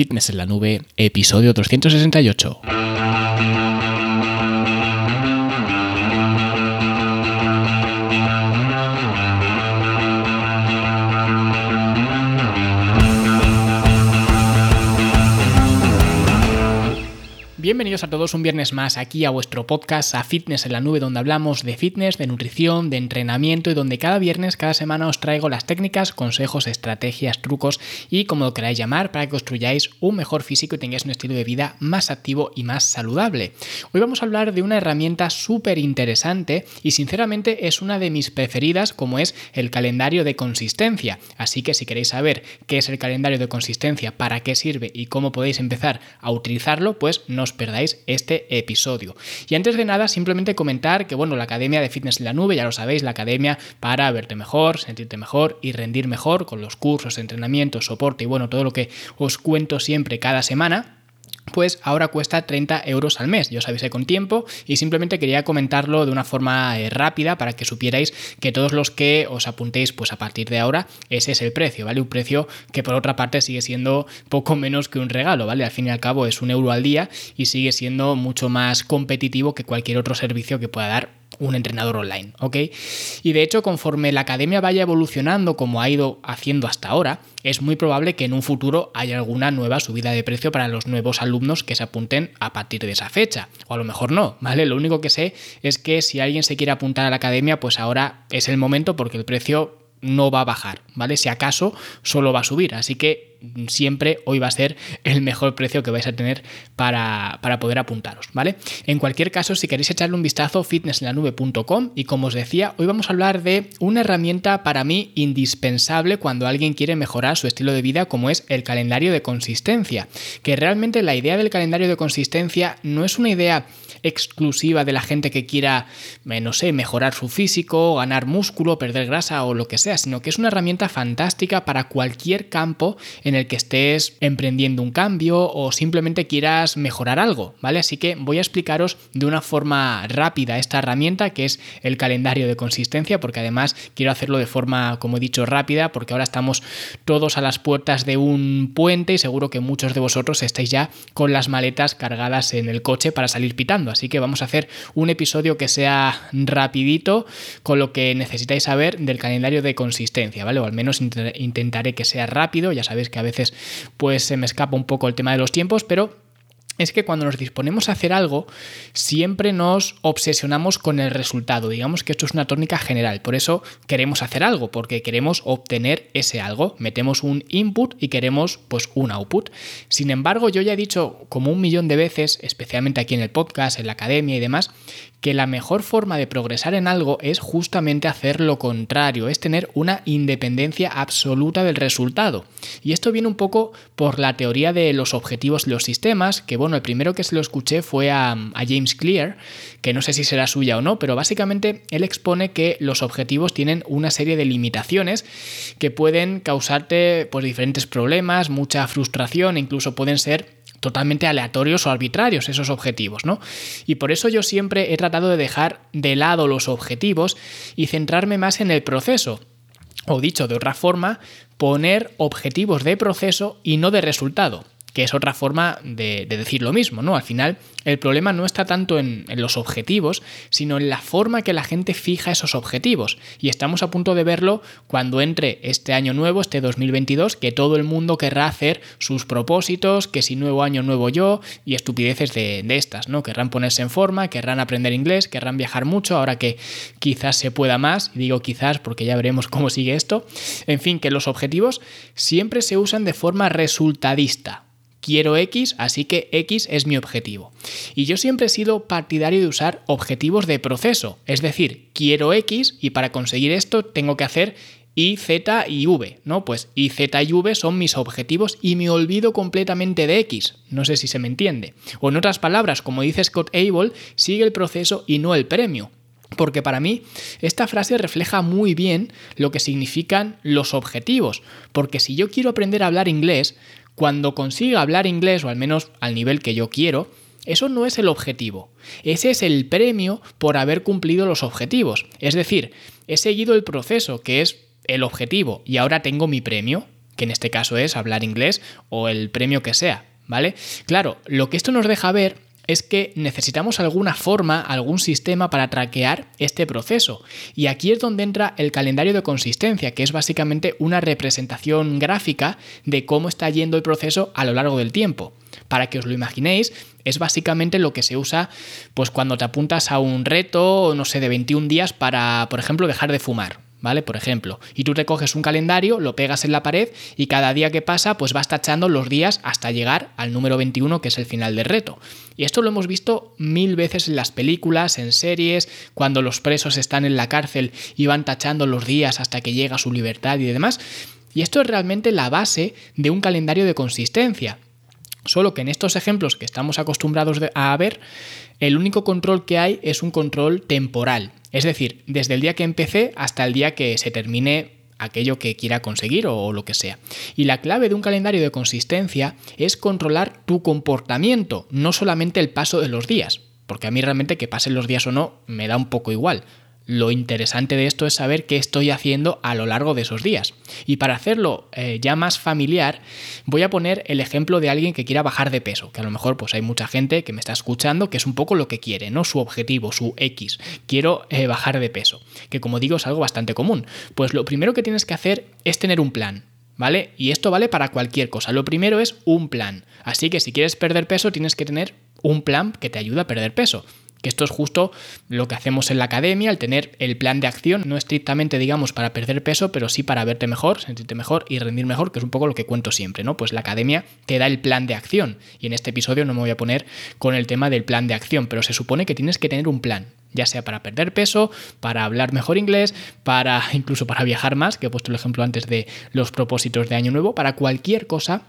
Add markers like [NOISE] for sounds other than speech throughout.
Fitness en la Nube, episodio 368. Bienvenidos a todos un viernes más aquí a vuestro podcast a Fitness en la Nube donde hablamos de fitness, de nutrición, de entrenamiento y donde cada viernes, cada semana os traigo las técnicas, consejos, estrategias, trucos y como lo queráis llamar para que construyáis un mejor físico y tengáis un estilo de vida más activo y más saludable. Hoy vamos a hablar de una herramienta súper interesante y sinceramente es una de mis preferidas como es el calendario de consistencia. Así que si queréis saber qué es el calendario de consistencia, para qué sirve y cómo podéis empezar a utilizarlo, pues nos perdáis este episodio. Y antes de nada, simplemente comentar que, bueno, la Academia de Fitness en la Nube, ya lo sabéis, la academia para verte mejor, sentirte mejor y rendir mejor con los cursos, entrenamientos, soporte y, bueno, todo lo que os cuento siempre cada semana pues ahora cuesta 30 euros al mes. Yo os avisé con tiempo y simplemente quería comentarlo de una forma eh, rápida para que supierais que todos los que os apuntéis, pues a partir de ahora, ese es el precio, ¿vale? Un precio que por otra parte sigue siendo poco menos que un regalo, ¿vale? Al fin y al cabo es un euro al día y sigue siendo mucho más competitivo que cualquier otro servicio que pueda dar un entrenador online, ¿ok? Y de hecho, conforme la academia vaya evolucionando como ha ido haciendo hasta ahora, es muy probable que en un futuro haya alguna nueva subida de precio para los nuevos alumnos que se apunten a partir de esa fecha. O a lo mejor no, ¿vale? Lo único que sé es que si alguien se quiere apuntar a la academia, pues ahora es el momento porque el precio no va a bajar, ¿vale? Si acaso solo va a subir. Así que siempre hoy va a ser el mejor precio que vais a tener para, poder apuntaros, ¿vale? En cualquier caso, si queréis echarle un vistazo, fitnesslanube.com y como os decía, hoy vamos a hablar de una herramienta para mí indispensable cuando alguien quiere mejorar su estilo de vida como es el calendario de consistencia, que realmente la idea del calendario de consistencia no es una idea exclusiva de la gente que quiera, eh, no sé, mejorar su físico, ganar músculo, perder grasa o lo que sea, sino que es una herramienta fantástica para cualquier campo en el que estés emprendiendo un cambio o simplemente quieras mejorar algo, ¿vale? Así que voy a explicaros de una forma rápida esta herramienta que es el calendario de consistencia, porque además quiero hacerlo de forma, como he dicho, rápida, porque ahora estamos todos a las puertas de un puente y seguro que muchos de vosotros estáis ya con las maletas cargadas en el coche para salir pitando. Así que vamos a hacer un episodio que sea rapidito con lo que necesitáis saber del calendario de consistencia, ¿vale? O al menos intentaré que sea rápido. Ya sabéis que a veces pues se me escapa un poco el tema de los tiempos, pero es que cuando nos disponemos a hacer algo, siempre nos obsesionamos con el resultado. Digamos que esto es una tónica general. Por eso queremos hacer algo, porque queremos obtener ese algo. Metemos un input y queremos pues un output. Sin embargo, yo ya he dicho como un millón de veces, especialmente aquí en el podcast, en la academia y demás, que la mejor forma de progresar en algo es justamente hacer lo contrario, es tener una independencia absoluta del resultado. Y esto viene un poco por la teoría de los objetivos y los sistemas, que bueno, el primero que se lo escuché fue a, James Clear, que no sé si será suya o no, pero básicamente él expone que los objetivos tienen una serie de limitaciones que pueden causarte pues, diferentes problemas, mucha frustración, incluso pueden ser totalmente aleatorios o arbitrarios esos objetivos, ¿no? Y por eso yo siempre he tratado de dejar de lado los objetivos y centrarme más en el proceso. O dicho de otra forma, poner objetivos de proceso y no de resultado que es otra forma de, decir lo mismo, ¿no? Al final, el problema no está tanto en, los objetivos, sino en la forma que la gente fija esos objetivos. Y estamos a punto de verlo cuando entre este año nuevo, este 2022, que todo el mundo querrá hacer sus propósitos, que si nuevo año, nuevo yo, y estupideces de, de estas, ¿no? Querrán ponerse en forma, querrán aprender inglés, querrán viajar mucho, ahora que quizás se pueda más, digo quizás porque ya veremos cómo sigue esto. En fin, que los objetivos siempre se usan de forma resultadista quiero X, así que X es mi objetivo. Y yo siempre he sido partidario de usar objetivos de proceso, es decir, quiero X y para conseguir esto tengo que hacer y, Z y V, ¿no? Pues Y, Z y V son mis objetivos y me olvido completamente de X. No sé si se me entiende. O en otras palabras, como dice Scott Abel, sigue el proceso y no el premio. Porque para mí esta frase refleja muy bien lo que significan los objetivos. Porque si yo quiero aprender a hablar inglés, cuando consiga hablar inglés, o al menos al nivel que yo quiero, eso no es el objetivo. Ese es el premio por haber cumplido los objetivos. Es decir, he seguido el proceso, que es el objetivo, y ahora tengo mi premio. que en este caso es hablar inglés o el premio que sea, ¿vale? Claro, lo que esto nos deja ver es que necesitamos alguna forma, algún sistema para traquear este proceso. Y aquí es donde entra el calendario de consistencia, que es básicamente una representación gráfica de cómo está yendo el proceso a lo largo del tiempo. Para que os lo imaginéis, es básicamente lo que se usa pues cuando te apuntas a un reto, no sé, de 21 días para, por ejemplo, dejar de fumar. ¿Vale? Por ejemplo, y tú te coges un calendario, lo pegas en la pared y cada día que pasa pues vas tachando los días hasta llegar al número 21 que es el final del reto. Y esto lo hemos visto mil veces en las películas, en series, cuando los presos están en la cárcel y van tachando los días hasta que llega su libertad y demás. Y esto es realmente la base de un calendario de consistencia. Solo que en estos ejemplos que estamos acostumbrados a ver, el único control que hay es un control temporal. Es decir, desde el día que empecé hasta el día que se termine aquello que quiera conseguir o lo que sea. Y la clave de un calendario de consistencia es controlar tu comportamiento, no solamente el paso de los días. Porque a mí realmente que pasen los días o no me da un poco igual. Lo interesante de esto es saber qué estoy haciendo a lo largo de esos días. Y para hacerlo eh, ya más familiar, voy a poner el ejemplo de alguien que quiera bajar de peso, que a lo mejor pues hay mucha gente que me está escuchando que es un poco lo que quiere, ¿no? Su objetivo, su X. Quiero eh, bajar de peso, que como digo es algo bastante común. Pues lo primero que tienes que hacer es tener un plan. ¿Vale? Y esto vale para cualquier cosa. Lo primero es un plan. Así que si quieres perder peso, tienes que tener un plan que te ayude a perder peso. Que esto es justo lo que hacemos en la academia, al tener el plan de acción, no estrictamente, digamos, para perder peso, pero sí para verte mejor, sentirte mejor y rendir mejor, que es un poco lo que cuento siempre, ¿no? Pues la academia te da el plan de acción. Y en este episodio no me voy a poner con el tema del plan de acción, pero se supone que tienes que tener un plan, ya sea para perder peso, para hablar mejor inglés, para [LAUGHS] incluso para viajar más, que he puesto el ejemplo antes de los propósitos de año nuevo, para cualquier cosa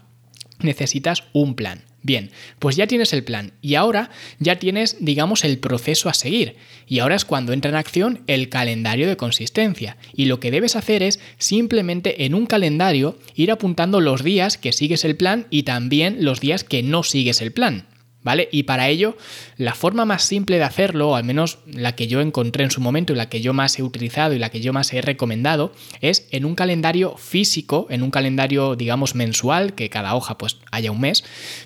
necesitas un plan. Bien, pues ya tienes el plan y ahora ya tienes, digamos, el proceso a seguir. Y ahora es cuando entra en acción el calendario de consistencia. Y lo que debes hacer es simplemente en un calendario ir apuntando los días que sigues el plan y también los días que no sigues el plan. ¿Vale? Y para ello, la forma más simple de hacerlo, o al menos la que yo encontré en su momento y la que yo más he utilizado y la que yo más he recomendado, es en un calendario físico, en un calendario, digamos, mensual, que cada hoja pues haya un mes,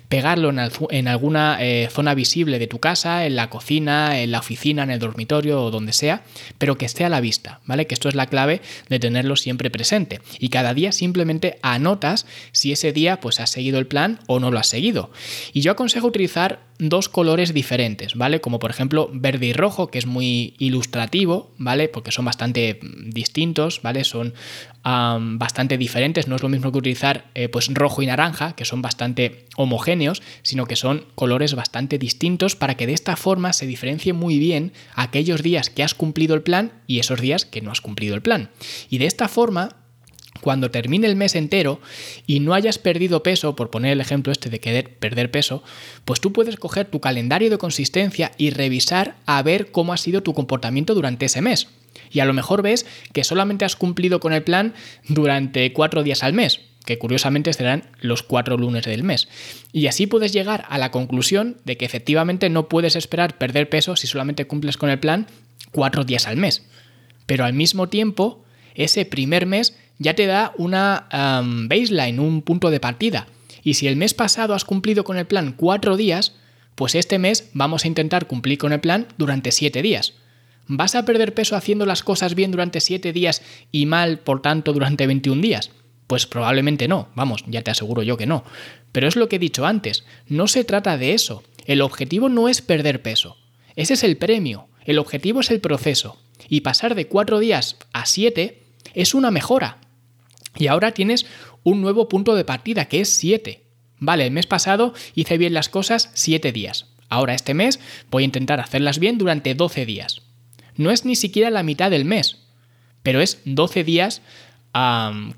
pegarlo en, alguna eh, zona visible de tu casa, en la cocina, en la oficina, en el dormitorio o donde sea, pero que esté a la vista, ¿vale? Que esto es la clave de tenerlo siempre presente. Y cada día simplemente anotas si ese día pues has seguido el plan o no lo has seguido. Y yo aconsejo utilizar dos colores diferentes, ¿vale? Como por ejemplo verde y rojo, que es muy ilustrativo, ¿vale? Porque son bastante mm, distintos, ¿vale? Son bastante diferentes, no es lo mismo que utilizar eh, pues rojo y naranja, que son bastante homogéneos, sino que son colores bastante distintos para que de esta forma se diferencie muy bien aquellos días que has cumplido el plan y esos días que no has cumplido el plan. Y de esta forma cuando termine el mes entero y no hayas perdido peso, por poner el ejemplo este de querer perder peso, pues tú puedes coger tu calendario de consistencia y revisar a ver cómo ha sido tu comportamiento durante ese mes. Y a lo mejor ves que solamente has cumplido con el plan durante cuatro días al mes, que curiosamente serán los cuatro lunes del mes. Y así puedes llegar a la conclusión de que efectivamente no puedes esperar perder peso si solamente cumples con el plan cuatro días al mes. Pero al mismo tiempo, ese primer mes ya te da una baseline, un punto de partida. Y si el mes pasado has cumplido con el plan cuatro días, pues este mes vamos a intentar cumplir con el plan durante siete días. ¿Vas a perder peso haciendo las cosas bien durante siete días y mal, por tanto, durante 21 días? Pues probablemente no, vamos, ya te aseguro yo que no. Pero es lo que he dicho antes, no se trata de eso. El objetivo no es perder peso. Ese es el premio. El objetivo es el proceso. Y pasar de cuatro días a siete es una mejora. Y ahora tienes un nuevo punto de partida que es 7. Vale, el mes pasado hice bien las cosas 7 días. Ahora este mes voy a intentar hacerlas bien durante 12 días. No es ni siquiera la mitad del mes, pero es 12 días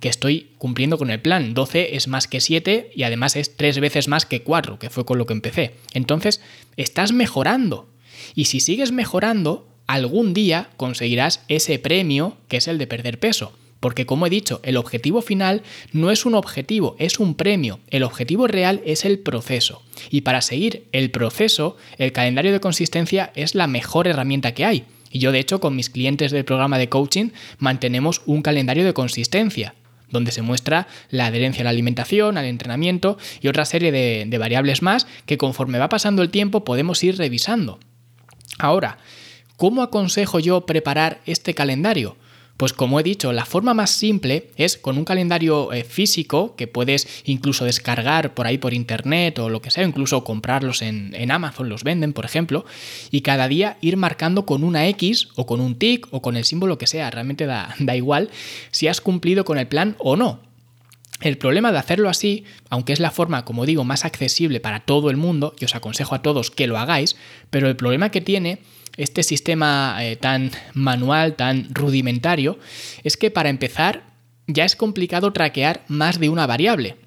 que estoy cumpliendo con el plan. 12 es más que 7 y además es 3 veces más que 4, que fue con lo que empecé. Entonces, estás mejorando. Y si sigues mejorando, algún día conseguirás ese premio que es el de perder peso. Porque como he dicho, el objetivo final no es un objetivo, es un premio. El objetivo real es el proceso. Y para seguir el proceso, el calendario de consistencia es la mejor herramienta que hay. Y yo de hecho con mis clientes del programa de coaching mantenemos un calendario de consistencia. donde se muestra la adherencia a la alimentación, al entrenamiento y otra serie de, variables más que conforme va pasando el tiempo podemos ir revisando. Ahora, ¿cómo aconsejo yo preparar este calendario? Pues como he dicho, la forma más simple es con un calendario eh, físico que puedes incluso descargar por ahí por internet o lo que sea, incluso comprarlos en, Amazon, los venden, por ejemplo, y cada día ir marcando con una X o con un tic o con el símbolo que sea, realmente da, [LAUGHS] da igual si has cumplido con el plan o no. El problema de hacerlo así, aunque es la forma, como digo, más accesible para todo el mundo, y os aconsejo a todos que lo hagáis, pero el problema que tiene este sistema eh, tan manual, tan rudimentario, es que para empezar ya es complicado traquear más de una variable.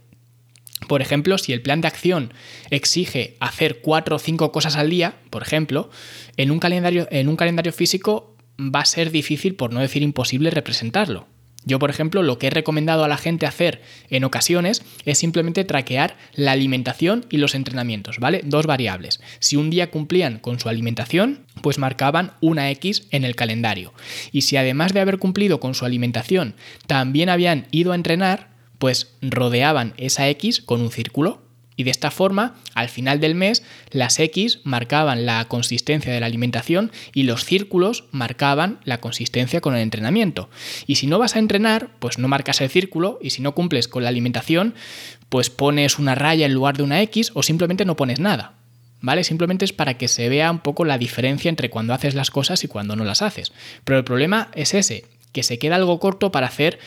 Por ejemplo, si el plan de acción exige hacer cuatro o cinco cosas al día, por ejemplo, en un calendario, en un calendario físico va a ser difícil, por no decir imposible, representarlo. Yo, por ejemplo, lo que he recomendado a la gente hacer en ocasiones es simplemente traquear la alimentación y los entrenamientos, ¿vale? Dos variables. Si un día cumplían con su alimentación, pues marcaban una X en el calendario. Y si además de haber cumplido con su alimentación, también habían ido a entrenar, pues rodeaban esa X con un círculo y de esta forma, al final del mes, las X marcaban la consistencia de la alimentación y los círculos marcaban la consistencia con el entrenamiento. Y si no vas a entrenar, pues no marcas el círculo y si no cumples con la alimentación, pues pones una raya en lugar de una X o simplemente no pones nada. ¿Vale? Simplemente es para que se vea un poco la diferencia entre cuando haces las cosas y cuando no las haces. Pero el problema es ese, que se queda algo corto para hacer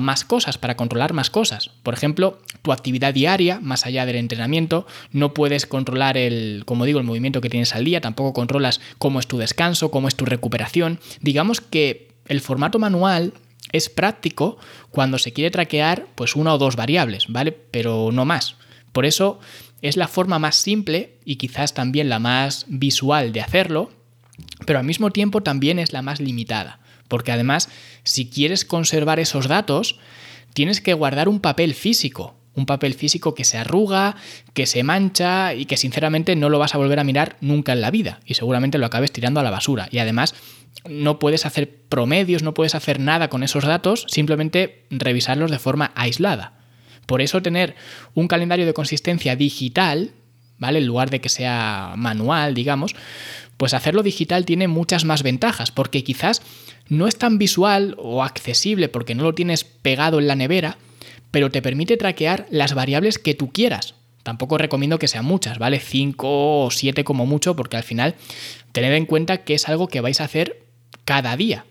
más cosas, para controlar más cosas. Por ejemplo, tu actividad diaria, más allá del entrenamiento, no puedes controlar el, como digo, el movimiento que tienes al día, tampoco controlas cómo es tu descanso, cómo es tu recuperación. Digamos que el formato manual es práctico cuando se quiere traquear pues una o dos variables, ¿vale? Pero no más. Por eso es la forma más simple y quizás también la más visual de hacerlo, pero al mismo tiempo también es la más limitada. Porque además, si quieres conservar esos datos, tienes que guardar un papel físico. Un papel físico que se arruga, que se mancha y que sinceramente no lo vas a volver a mirar nunca en la vida. Y seguramente lo acabes tirando a la basura. Y además, no puedes hacer promedios, no puedes hacer nada con esos datos, simplemente revisarlos de forma aislada. Por eso tener un calendario de consistencia digital, ¿vale? En lugar de que sea manual, digamos, pues hacerlo digital tiene muchas más ventajas, porque quizás no es tan visual o accesible porque no lo tienes pegado en la nevera, pero te permite traquear las variables que tú quieras. Tampoco recomiendo que sean muchas, ¿vale? 5 o 7 como mucho, porque al final tened en cuenta que es algo que vais a hacer cada día.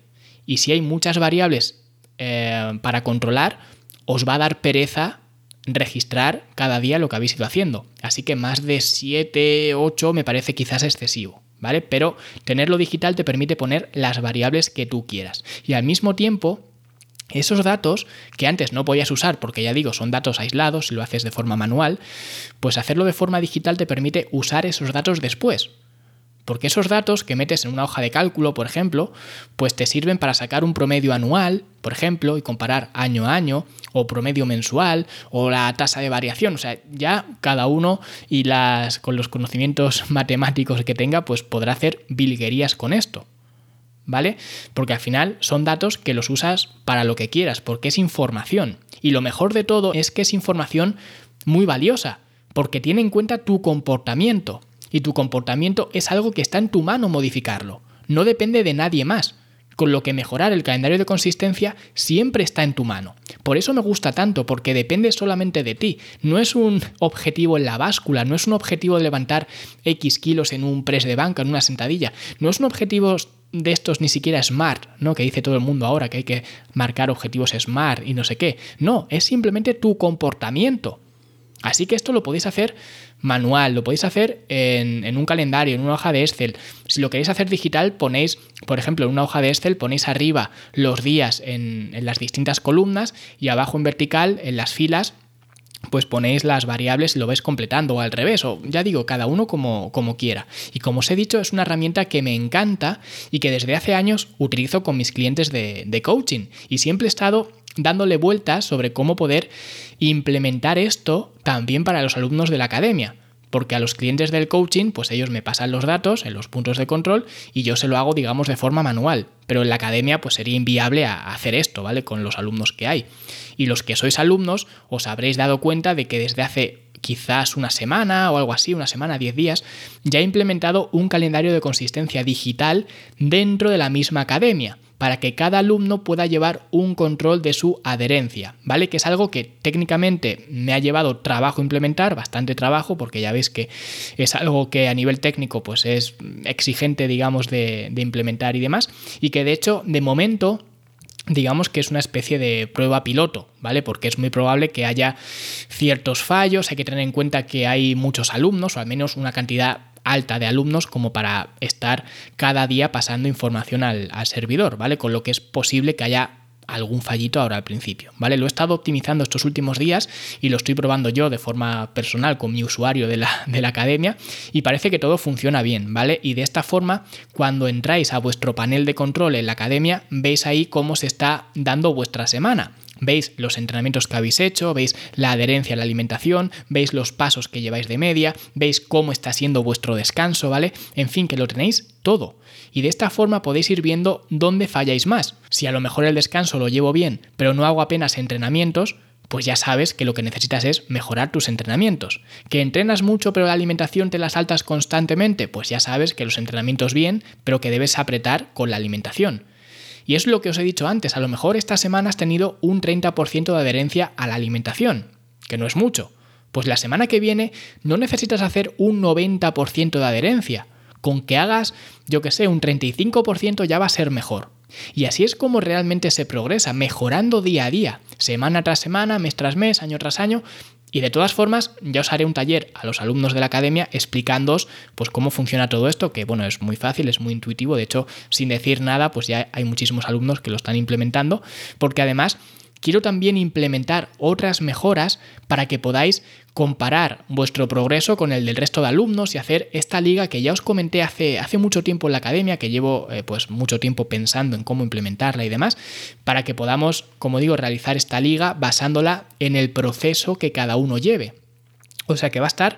Y si hay muchas variables eh, para controlar, os va a dar pereza registrar cada día lo que habéis ido haciendo. Así que más de 7, 8 me parece quizás excesivo. ¿Vale? Pero tenerlo digital te permite poner las variables que tú quieras. Y al mismo tiempo, esos datos que antes no podías usar porque ya digo son datos aislados si lo haces de forma manual, pues hacerlo de forma digital te permite usar esos datos después. Porque esos datos que metes en una hoja de cálculo, por ejemplo, pues te sirven para sacar un promedio anual, por ejemplo, y comparar año a año, o promedio mensual, o la tasa de variación. O sea, ya cada uno y las con los conocimientos [LAUGHS] matemáticos que tenga, pues podrá hacer bilguerías con esto. ¿Vale? Porque al final son datos que los usas para lo que quieras, porque es información. Y lo mejor de todo es que es información muy valiosa, porque tiene en cuenta tu comportamiento y tu comportamiento es algo que está en tu mano modificarlo. No depende de nadie más. Con lo que mejorar el calendario de consistencia siempre está en tu mano. Por eso me gusta tanto, porque depende solamente de ti. No es un objetivo en la báscula, no es un objetivo de levantar X kilos en un press de banca, en una sentadilla. No es un objetivo de estos ni siquiera smart, ¿no? Que dice todo el mundo ahora que hay que marcar objetivos smart y no sé qué. No, es simplemente tu comportamiento. Así que esto lo podéis hacer manual, lo podéis hacer en, un calendario, en una hoja de Excel. Si lo queréis hacer digital, ponéis, por ejemplo, en una hoja de Excel, ponéis arriba los días en, las distintas columnas y abajo en vertical, en las filas, pues ponéis las variables y lo vais completando o al revés, o ya digo, cada uno como, como, quiera. Y como os he dicho, es una herramienta que me encanta y que desde hace años utilizo con mis clientes de, de coaching. Y siempre he estado dándole vueltas sobre cómo poder implementar esto también para los alumnos de la academia. porque a los clientes del coaching, pues ellos me pasan los datos en los puntos de control y yo se lo hago, digamos, de forma manual. Pero en la academia, pues sería inviable hacer esto, ¿vale? Con los alumnos que hay. Y los que sois alumnos, os habréis dado cuenta de que desde hace quizás una semana o algo así, una semana, 10 días, ya he implementado un calendario de consistencia digital dentro de la misma academia para que cada alumno pueda llevar un control de su adherencia, ¿vale? Que es algo que técnicamente me ha llevado trabajo implementar, bastante trabajo, porque ya veis que es algo que a nivel técnico pues es exigente, digamos, de, de implementar y demás, y que de hecho, de momento, digamos que es una especie de prueba piloto, ¿vale? Porque es muy probable que haya ciertos fallos, hay que tener en cuenta que hay muchos alumnos, o al menos una cantidad alta de alumnos como para estar cada día pasando información al, servidor, ¿vale? Con lo que es posible que haya algún fallito ahora al principio, ¿vale? Lo he estado optimizando estos últimos días y lo estoy probando yo de forma personal con mi usuario de la, de la academia y parece que todo funciona bien, ¿vale? Y de esta forma, cuando entráis a vuestro panel de control en la academia, veis ahí cómo se está dando vuestra semana. Veis los entrenamientos que habéis hecho, veis la adherencia a la alimentación, veis los pasos que lleváis de media, veis cómo está siendo vuestro descanso, ¿vale? En fin, que lo tenéis todo. Y de esta forma podéis ir viendo dónde falláis más. Si a lo mejor el descanso lo llevo bien, pero no hago apenas entrenamientos, pues ya sabes que lo que necesitas es mejorar tus entrenamientos. ¿Que entrenas mucho pero la alimentación te la saltas constantemente? Pues ya sabes que los entrenamientos bien, pero que debes apretar con la alimentación. Y es lo que os he dicho antes, a lo mejor esta semana has tenido un 30% de adherencia a la alimentación, que no es mucho. Pues la semana que viene no necesitas hacer un 90% de adherencia. Con que hagas, yo que sé, un 35% ya va a ser mejor. Y así es como realmente se progresa, mejorando día a día, semana tras semana, mes tras mes, año tras año, y de todas formas, ya os haré un taller a los alumnos de la academia explicándoos pues cómo funciona todo esto, que bueno, es muy fácil, es muy intuitivo, de hecho, sin decir nada, pues ya hay muchísimos alumnos que lo están implementando, porque además quiero también implementar otras mejoras para que podáis comparar vuestro progreso con el del resto de alumnos y hacer esta liga que ya os comenté hace, hace mucho tiempo en la academia, que llevo eh, pues mucho tiempo pensando en cómo implementarla y demás, para que podamos, como digo, realizar esta liga basándola en el proceso que cada uno lleve. O sea que va a estar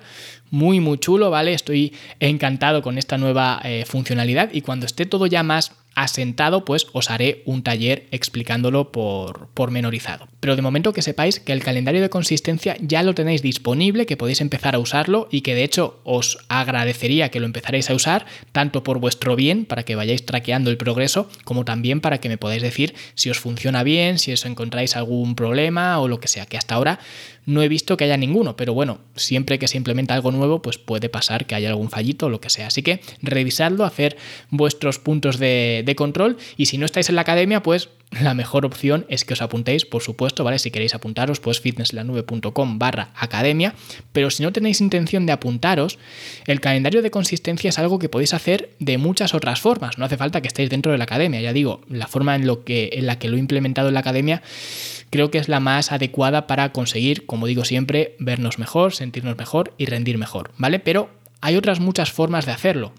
muy muy chulo, ¿vale? Estoy encantado con esta nueva eh, funcionalidad y cuando esté todo ya más asentado, pues os haré un taller explicándolo por pormenorizado. Pero de momento que sepáis que el calendario de consistencia ya lo tenéis disponible, que podéis empezar a usarlo y que de hecho os agradecería que lo empezaréis a usar, tanto por vuestro bien, para que vayáis traqueando el progreso, como también para que me podáis decir si os funciona bien, si os encontráis algún problema o lo que sea, que hasta ahora no he visto que haya ninguno, pero bueno, siempre que se implementa algo nuevo, pues puede pasar que haya algún fallito o lo que sea. Así que revisadlo, hacer vuestros puntos de, de control. Y si no estáis en la academia, pues la mejor opción es que os apuntéis, por supuesto, ¿vale? Si queréis apuntaros, pues fitnesslanube.com barra academia, pero si no tenéis intención de apuntaros, el calendario de consistencia es algo que podéis hacer de muchas otras formas, no hace falta que estéis dentro de la academia, ya digo, la forma en, en la que lo he implementado en la academia creo que es la más adecuada para conseguir, como digo siempre, vernos mejor, sentirnos mejor y rendir mejor, ¿vale? Pero hay otras muchas formas de hacerlo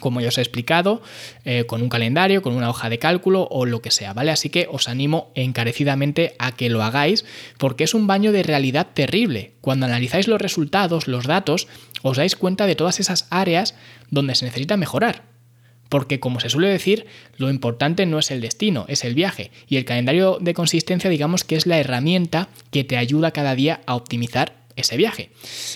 como ya os he explicado, eh, con un calendario, con una hoja de cálculo o lo que sea, ¿vale? Así que os animo encarecidamente a que lo hagáis porque es un baño de realidad terrible. Cuando analizáis los resultados, los datos, os dais cuenta de todas esas áreas donde se necesita mejorar. Porque como se suele decir, lo importante no es el destino, es el viaje. Y el calendario de consistencia digamos que es la herramienta que te ayuda cada día a optimizar ese viaje.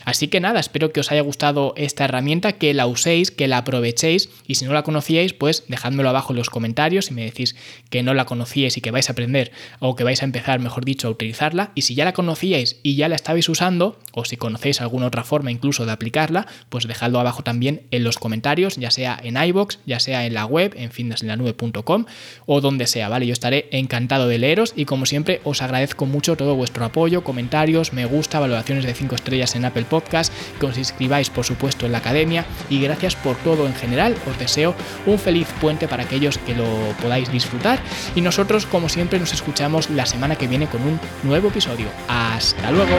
Así que nada, espero que os haya gustado esta herramienta, que la uséis, que la aprovechéis y si no la conocíais, pues dejádmelo abajo en los comentarios y me decís que no la conocíais y que vais a aprender o que vais a empezar, mejor dicho, a utilizarla. Y si ya la conocíais y ya la estabais usando, o si conocéis alguna otra forma incluso de aplicarla, pues dejadlo abajo también en los comentarios, ya sea en iBox, ya sea en la web, en fitnessenlanube.com o donde sea, ¿vale? Yo estaré encantado de leeros y como siempre os agradezco mucho todo vuestro apoyo, comentarios, me gusta, valoraciones de 5 estrellas en Apple Podcast, que os inscribáis por supuesto en la academia y gracias por todo en general. Os deseo un feliz puente para aquellos que lo podáis disfrutar y nosotros como siempre nos escuchamos la semana que viene con un nuevo episodio. Hasta luego.